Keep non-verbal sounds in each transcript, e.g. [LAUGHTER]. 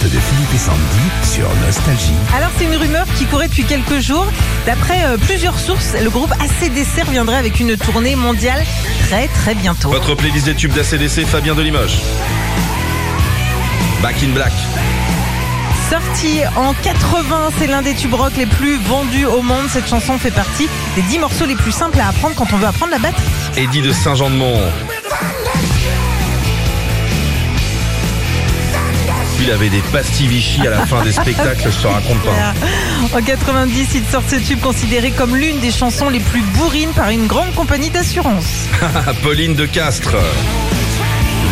de Philippe et Sandy sur Nostalgie. Alors c'est une rumeur qui courait depuis quelques jours. D'après euh, plusieurs sources, le groupe ACDC reviendrait avec une tournée mondiale très très bientôt. Votre playlist des tubes d'ACDC, Fabien de Limoges. Back in Black. Sorti en 80, c'est l'un des tubes rock les plus vendus au monde. Cette chanson fait partie des 10 morceaux les plus simples à apprendre quand on veut apprendre la batterie. Eddie de Saint-Jean-de-Mont. Il avait des pastilles Vichy à la fin des spectacles, je te raconte pas. En 90, il sort ce tube considéré comme l'une des chansons les plus bourrines par une grande compagnie d'assurance. [LAUGHS] Pauline de Castres.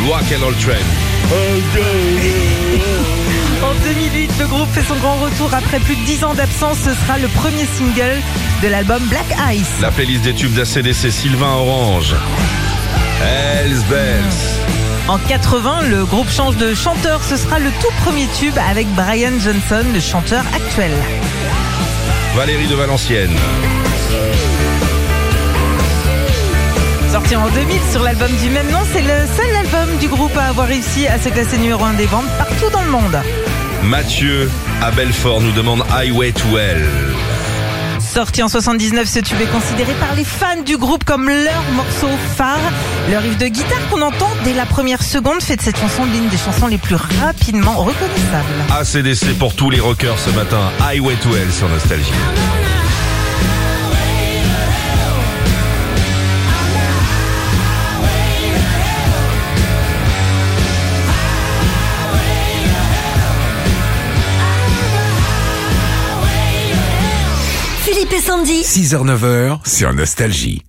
Walk and Train. [LAUGHS] En 2008, le groupe fait son grand retour après plus de 10 ans d'absence. Ce sera le premier single de l'album Black Ice. La playlist des tubes d'ACDC, Sylvain Orange. Hells Bells. En 80, le groupe change de chanteur. Ce sera le tout premier tube avec Brian Johnson, le chanteur actuel. Valérie de Valenciennes. Sorti en 2000 sur l'album du même nom, c'est le seul album du groupe à avoir réussi à se classer numéro 1 des ventes partout dans le monde. Mathieu à Belfort nous demande Highway to Hell. Sorti en 79, ce tube est considéré par les fans du groupe comme leur morceau phare. Le riff de guitare qu'on entend dès la première seconde fait de cette chanson l'une des chansons les plus rapidement reconnaissables. ACDC pour tous les rockers ce matin. Highway to Hell sur Nostalgie. Philippe et Sandy. 6h-9h sur Nostalgie.